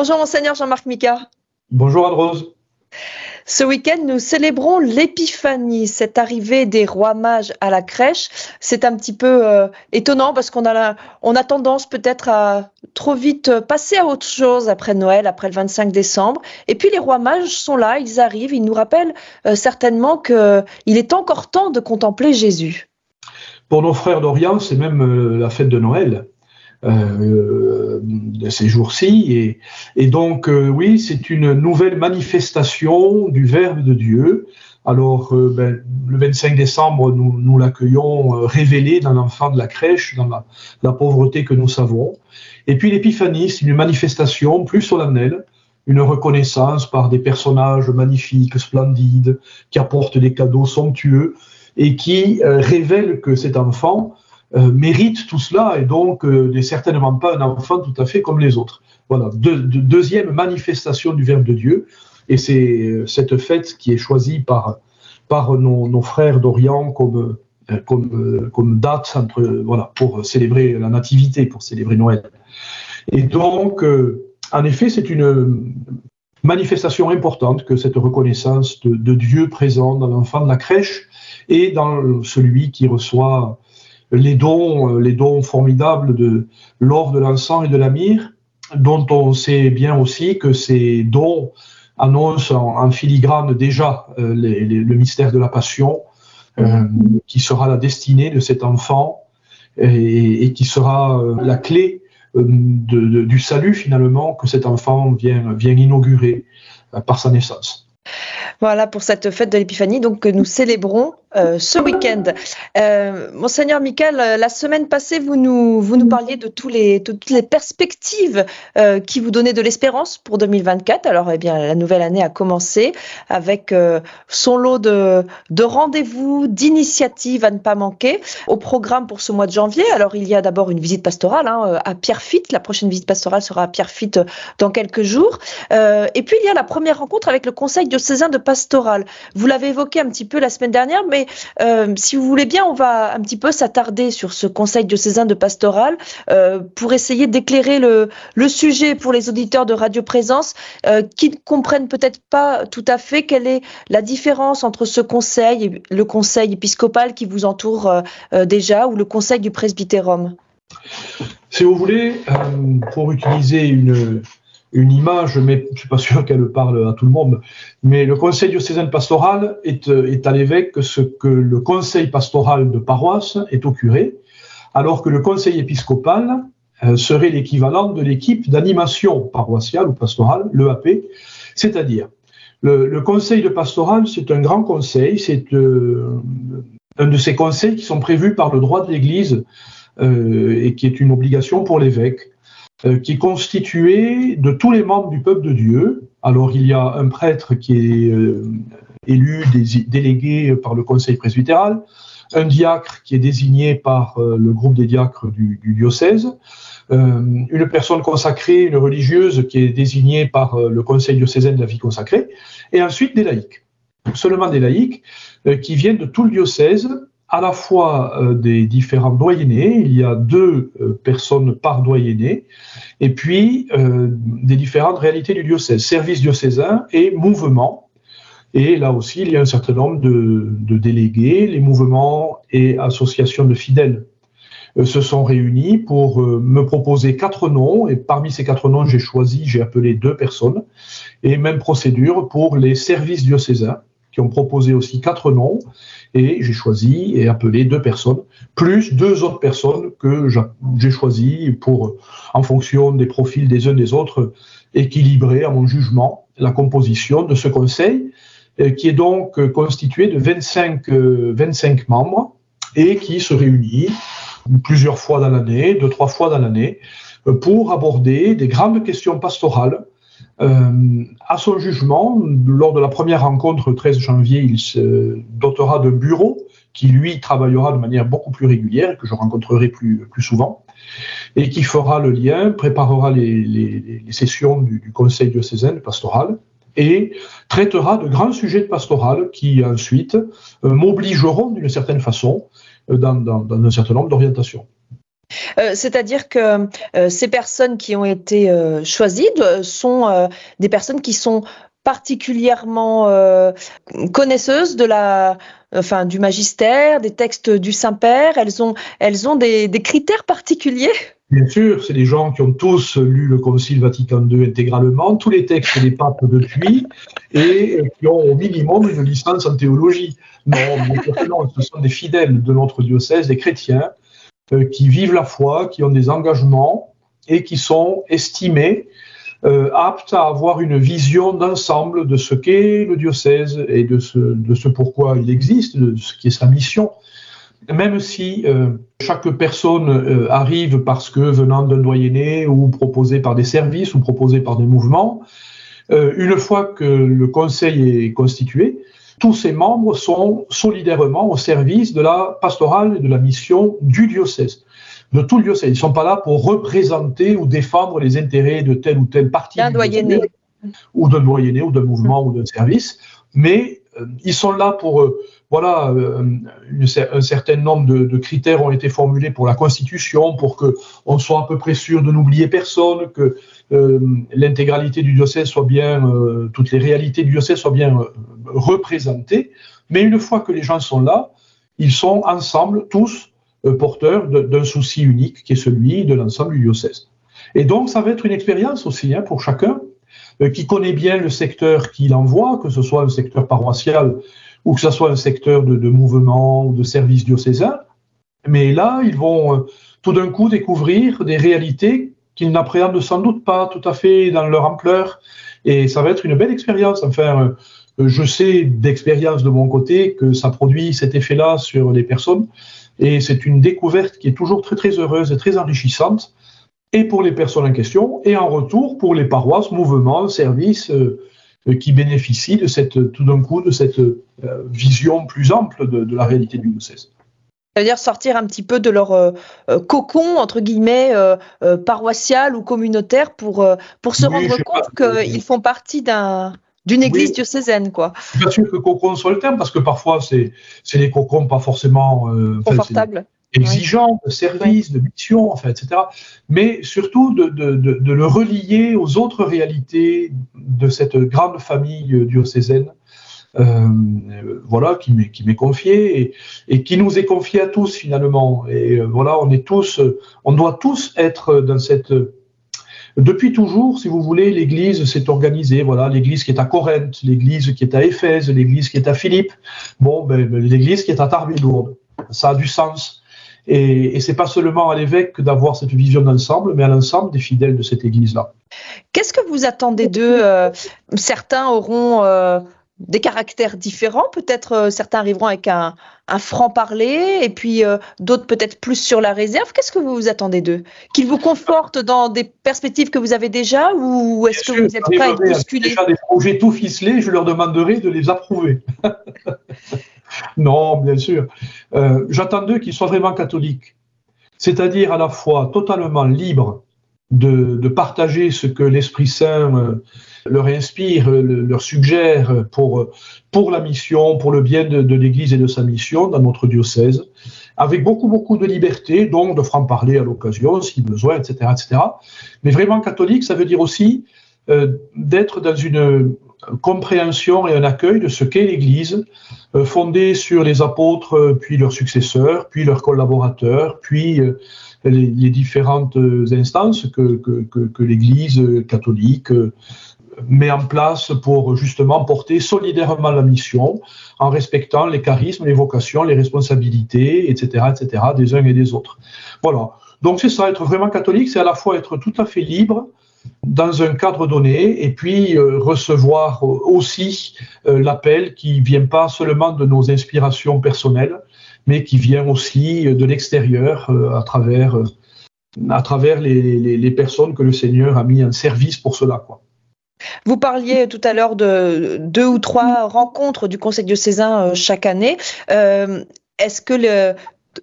Bonjour monseigneur Jean-Marc Mika. Bonjour Anne-Rose. Ce week-end, nous célébrons l'épiphanie, cette arrivée des rois mages à la crèche. C'est un petit peu euh, étonnant parce qu'on a, on a tendance peut-être à trop vite passer à autre chose après Noël, après le 25 décembre. Et puis les rois mages sont là, ils arrivent, ils nous rappellent euh, certainement qu'il est encore temps de contempler Jésus. Pour nos frères d'Orient, c'est même euh, la fête de Noël. Euh, de ces jours-ci. Et, et, donc, euh, oui, c'est une nouvelle manifestation du Verbe de Dieu. Alors, euh, ben, le 25 décembre, nous, nous l'accueillons révélé dans l'enfant de la crèche, dans la, la, pauvreté que nous savons. Et puis l'épiphanie, c'est une manifestation plus solennelle, une reconnaissance par des personnages magnifiques, splendides, qui apportent des cadeaux somptueux et qui révèlent que cet enfant euh, mérite tout cela et donc euh, n'est certainement pas un enfant tout à fait comme les autres. Voilà, deuxième manifestation du Verbe de Dieu, et c'est euh, cette fête qui est choisie par, par nos, frères d'Orient comme, comme, comme date entre, voilà, pour célébrer la Nativité, pour célébrer Noël. Et donc, en effet, c'est une manifestation importante que cette reconnaissance de, de Dieu présent dans l'enfant de la crèche et dans celui qui reçoit les dons, euh, les dons formidables de l'or, de l'encens et de la myrrhe, dont on sait bien aussi que ces dons annoncent en, filigrane déjà euh, le mystère de la passion, euh, qui sera la destinée de cet enfant et, qui sera la clé du salut finalement que cet enfant vient, vient inaugurer par sa naissance. Voilà pour cette fête de l'Épiphanie donc que nous célébrons euh, ce week-end. Euh, Monseigneur Michael, euh, la semaine passée, vous nous, vous nous parliez de, tous les, toutes les perspectives qui vous donnaient de l'espérance pour 2024. Alors, eh bien, la nouvelle année a commencé avec son lot de, de rendez-vous, d'initiatives à ne pas manquer au programme pour ce mois de janvier. Alors, il y a d'abord une visite pastorale hein, à Pierrefitte. La prochaine visite pastorale sera à Pierrefitte dans quelques jours. et puis, il y a la première rencontre avec le Conseil diocésain de pastoral. Vous l'avez évoqué un petit peu la semaine dernière, mais euh, si vous voulez bien, on va un petit peu s'attarder sur ce conseil diocésain de pastoral euh, pour essayer d'éclairer le, sujet pour les auditeurs de Radio Présence euh, qui ne comprennent peut-être pas tout à fait quelle est la différence entre ce conseil et le conseil épiscopal qui vous entoure déjà ou le conseil du presbytérum. Si vous voulez, pour utiliser une, une image, mais je ne suis pas sûr qu'elle parle à tout le monde. Mais le conseil diocésain pastoral est, euh, à l'évêque ce que le conseil pastoral de paroisse est au curé, alors que le conseil épiscopal euh, serait l'équivalent de l'équipe d'animation paroissiale ou pastorale, l'EAP, c'est-à-dire le, conseil de pastoral, c'est un grand conseil, c'est euh, un de ces conseils qui sont prévus par le droit de l'Église et qui est une obligation pour l'évêque. Euh, qui est constitué de tous les membres du peuple de Dieu. Alors il y a un prêtre qui est euh, élu, délégué par le conseil presbytéral, un diacre qui est désigné par euh, le groupe des diacres du, diocèse, une personne consacrée, une religieuse qui est désignée par le conseil diocésain de la vie consacrée, et ensuite des laïcs. Seulement des laïcs qui viennent de tout le diocèse à la fois euh, des différents doyennés, il y a deux euh, personnes par doyenné, et puis euh, des différentes réalités du diocèse, service diocésain et mouvement. Et là aussi, il y a un certain nombre de délégués, les mouvements et associations de fidèles se sont réunis pour me proposer quatre noms, et parmi ces quatre noms, j'ai choisi, j'ai appelé deux personnes, et même procédure pour les services diocésains, ont proposé aussi quatre noms, et j'ai choisi et appelé deux personnes, plus deux autres personnes que j'ai choisies pour, en fonction des profils des uns des autres, équilibrer, à mon jugement, la composition de ce conseil, euh, qui est donc constitué de 25, 25 euh, membres et qui se réunit plusieurs fois dans l'année, deux, trois fois dans l'année, euh, pour aborder des grandes questions pastorales euh, à son jugement, lors de la première rencontre, le 13 janvier, il se dotera d'un bureau qui, lui, travaillera de manière beaucoup plus régulière, que je rencontrerai plus, souvent, et qui fera le lien, préparera les, sessions du, du, Conseil diocésain pastoral, et traitera de grands sujets de pastoral qui, ensuite, euh, m'obligeront, d'une certaine façon, euh, dans un certain nombre d'orientations. C'est-à-dire que ces personnes qui ont été choisies sont des personnes qui sont particulièrement connaisseuses de la, enfin, du magistère, des textes du Saint-Père. Elles ont, elles ont des critères particuliers. Bien sûr, c'est des gens qui ont tous lu le Concile Vatican II intégralement, tous les textes des papes depuis, et qui ont au minimum une licence en théologie. Non, non ce sont des fidèles de notre diocèse, des chrétiens, euh, qui vivent la foi, qui ont des engagements et qui sont estimés euh, aptes à avoir une vision d'ensemble de ce qu'est le diocèse et de ce, pourquoi il existe, de ce qui est sa mission. Même si euh, chaque personne euh, arrive parce que venant d'un doyenné ou proposé par des services ou proposé par des mouvements, euh, une fois que le conseil est constitué, tous ses membres sont solidairement au service de la pastorale et de la mission du diocèse, de tout le diocèse. Ils ne sont pas là pour représenter ou défendre les intérêts de tel ou tel parti. D'un doyenné. Ou d'un doyenné, ou d'un mouvement, ou d'un service, mais ils sont là pour voilà, euh, un certain nombre de, critères ont été formulés pour la Constitution, pour qu'on soit à peu près sûr de n'oublier personne, que euh, l'intégralité du diocèse soit bien, euh, toutes les réalités du diocèse soient bien représentées. Mais une fois que les gens sont là, ils sont ensemble, tous porteurs d'un souci unique, qui est celui de l'ensemble du diocèse. Et donc, ça va être une expérience aussi hein, pour chacun qui connaît bien le secteur qu'il envoie, que ce soit le secteur paroissial ou que ce soit un secteur de, mouvement ou de service diocésain. Mais là, ils vont euh, tout d'un coup découvrir des réalités qu'ils n'appréhendent sans doute pas tout à fait dans leur ampleur. Et ça va être une belle expérience. Enfin, euh, je sais d'expérience de mon côté que ça produit cet effet-là sur les personnes. Et c'est une découverte qui est toujours très très heureuse et très enrichissante, et pour les personnes en question, et en retour pour les paroisses, mouvements, services, euh, euh, qui bénéficient de cette, tout d'un coup de cette euh, vision plus ample de, la réalité du diocèse. C'est-à-dire sortir un petit peu de leur euh, cocon, entre guillemets, paroissial ou communautaire pour, pour se rendre compte qu'ils font partie d'un, d'une église diocésaine, quoi. Je suis pas sûr que cocon soit le terme, parce que parfois, c'est, c'est des cocons pas forcément... Confortables exigeant de service, de mission, enfin, etc. Mais surtout de, de, de, le relier aux autres réalités de cette grande famille diocésaine. Euh, voilà, qui m'est, qui m'est confié et, et, qui nous est confié à tous finalement. Et euh, voilà, on est tous, on doit tous être dans cette. Depuis toujours, si vous voulez, l'Église s'est organisée. Voilà, l'Église qui est à Corinthe, l'Église qui est à Éphèse, l'Église qui est à Philippe. Bon, ben, ben l'Église qui est à Tarbes-Lourdes. Ça a du sens. Et, et c'est pas seulement à l'évêque d'avoir cette vision d'ensemble, mais à l'ensemble des fidèles de cette Église-là. Qu'est-ce que vous attendez d'eux euh, Certains auront euh, des caractères différents, peut-être euh, certains arriveront avec un, franc-parler, et puis d'autres peut-être plus sur la réserve. Qu'est-ce que vous attendez d'eux? Qu'ils vous confortent dans des perspectives que vous avez déjà, ou est-ce que vous êtes prêts à être bousculés déjà des projets tout ficelés, je leur demanderai de les approuver. non, bien sûr. Euh, j'attends d'eux qu'ils soient vraiment catholiques, c'est-à-dire à la fois totalement libres de, partager ce que l'Esprit Saint euh, leur inspire, leur suggère pour, la mission, pour le bien de, l'Église et de sa mission dans notre diocèse, avec beaucoup, beaucoup de liberté, donc de franc-parler à l'occasion, si besoin, etc., etc. Mais vraiment catholique, ça veut dire aussi euh, d'être dans une compréhension et un accueil de ce qu'est l'Église, euh, fondée sur les apôtres, euh, puis leurs successeurs, puis leurs collaborateurs, puis euh, les, différentes instances que, que, l'Église catholique met en place pour justement porter solidairement la mission en respectant les charismes, les vocations, les responsabilités, etc., etc., des uns et des autres. Voilà. Donc c'est ça, être vraiment catholique, c'est à la fois être tout à fait libre, dans un cadre donné et puis euh, recevoir aussi euh, l'appel qui vient pas seulement de nos inspirations personnelles, mais qui vient aussi de l'extérieur euh, à travers, à travers les, les, personnes que le Seigneur a mis en service pour cela. Quoi. Vous parliez tout à l'heure de deux ou trois rencontres du Conseil diocésain chaque année. Est-ce que le,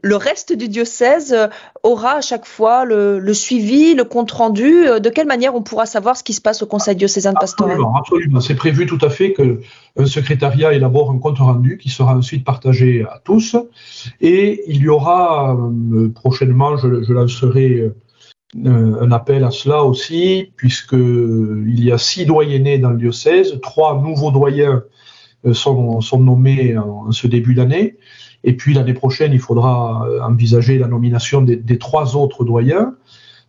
le reste du diocèse aura à chaque fois le, suivi, le compte rendu. De quelle manière on pourra savoir ce qui se passe au Conseil diocésain pastoral Absolument. C'est prévu tout à fait qu'un secrétariat élabore un compte rendu qui sera ensuite partagé à tous. Et il y aura prochainement, je, lancerai euh, un appel à cela aussi, puisqu'il y a six doyennés dans le diocèse, trois nouveaux doyens euh, sont nommés en, ce début d'année, et puis l'année prochaine, il faudra euh, envisager la nomination des, trois autres doyens,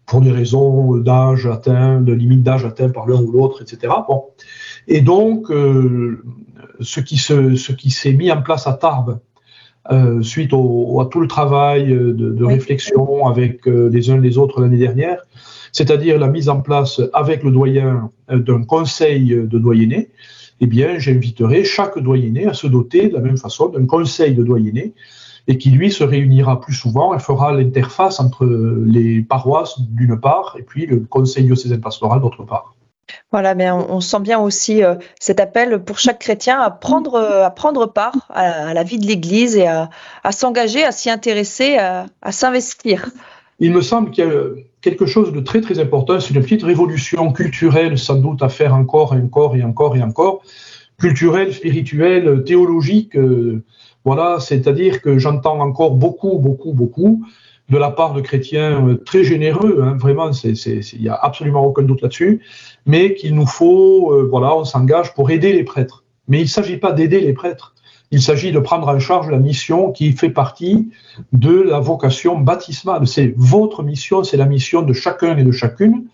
pour des raisons d'âge atteint, de limite d'âge atteint par l'un ou l'autre, etc. Bon. Et donc, ce qui s'est mis en place à Tarbes euh, suite au, à tout le travail euh, de, réflexion avec euh, les uns les autres l'année dernière, c'est-à-dire la mise en place avec le doyen d'un conseil de doyenné, eh bien, j'inviterai chaque doyenné à se doter de la même façon d'un conseil de doyenné et qui, lui, se réunira plus souvent et fera l'interface entre les paroisses d'une part et puis le conseil diocésain pastoral d'autre part. Voilà, mais on, sent bien aussi euh, cet appel pour chaque chrétien à prendre, euh, à prendre part à, la vie de l'Église et à, s'engager, à s'y intéresser, à, s'investir. Il me semble qu'il y a quelque chose de très très important, c'est une petite révolution culturelle sans doute à faire encore et encore et encore et encore, culturelle, spirituelle, théologique. Euh, voilà, c'est-à-dire que j'entends encore beaucoup, beaucoup, beaucoup de la part de chrétiens euh, très généreux, hein, vraiment, il n'y a absolument aucun doute là-dessus, mais qu'il nous faut, euh, voilà, on s'engage pour aider les prêtres. Mais il ne s'agit pas d'aider les prêtres, il s'agit de prendre en charge la mission qui fait partie de la vocation baptismale. C'est votre mission, c'est la mission de chacun et de chacune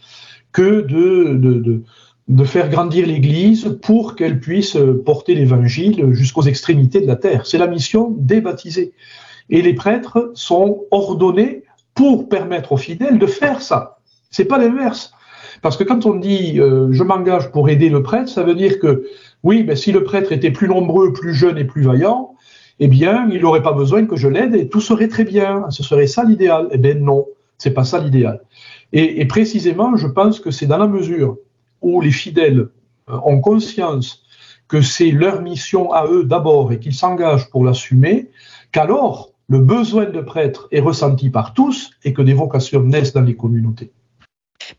que de, de, de, faire grandir l'Église pour qu'elle puisse porter l'Évangile jusqu'aux extrémités de la terre. C'est la mission des baptisés. Et les prêtres sont ordonnés pour permettre aux fidèles de faire ça. C'est pas l'inverse. Parce que quand on dit euh, je m'engage pour aider le prêtre, ça veut dire que oui, mais si le prêtre était plus nombreux, plus jeune et plus vaillant, eh bien, il n'aurait pas besoin que je l'aide et tout serait très bien. Ce serait ça l'idéal. Eh bien non, c'est pas ça l'idéal. Et, et, précisément, je pense que c'est dans la mesure où les fidèles euh, ont conscience que c'est leur mission à eux d'abord et qu'ils s'engagent pour l'assumer, qu'alors le besoin de prêtres est ressenti par tous et que des vocations naissent dans les communautés.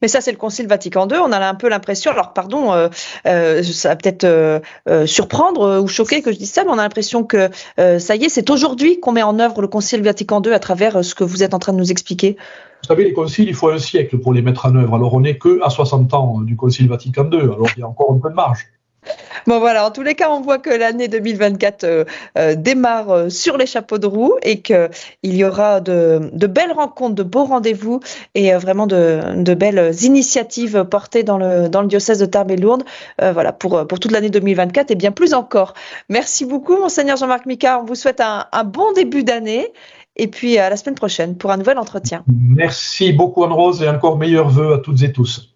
Mais ça, c'est le Concile Vatican II. On a un peu l'impression, alors pardon, euh, euh, ça va peut-être euh, surprendre ou choquer que je dise ça, mais on a l'impression que ça y est, c'est aujourd'hui qu'on met en œuvre le Concile Vatican II à travers ce que vous êtes en train de nous expliquer. Vous savez, les conciles, il faut un siècle pour les mettre en œuvre. Alors on n'est que à 60 ans du Concile Vatican II, alors il y a encore un peu de marge. Bon voilà, en tous les cas, on voit que l'année 2024 euh, euh, démarre euh, sur les chapeaux de roue et qu'il y aura de, belles rencontres, de beaux rendez-vous et vraiment de, belles initiatives portées dans le, diocèse de Tarbes et Lourdes voilà, pour, pour toute l'année 2024 et bien plus encore. Merci beaucoup, Monseigneur Jean-Marc Micard. On vous souhaite un, un bon début d'année et puis à la semaine prochaine pour un nouvel entretien. Merci beaucoup, Anne-Rose, et encore meilleurs voeux à toutes et tous.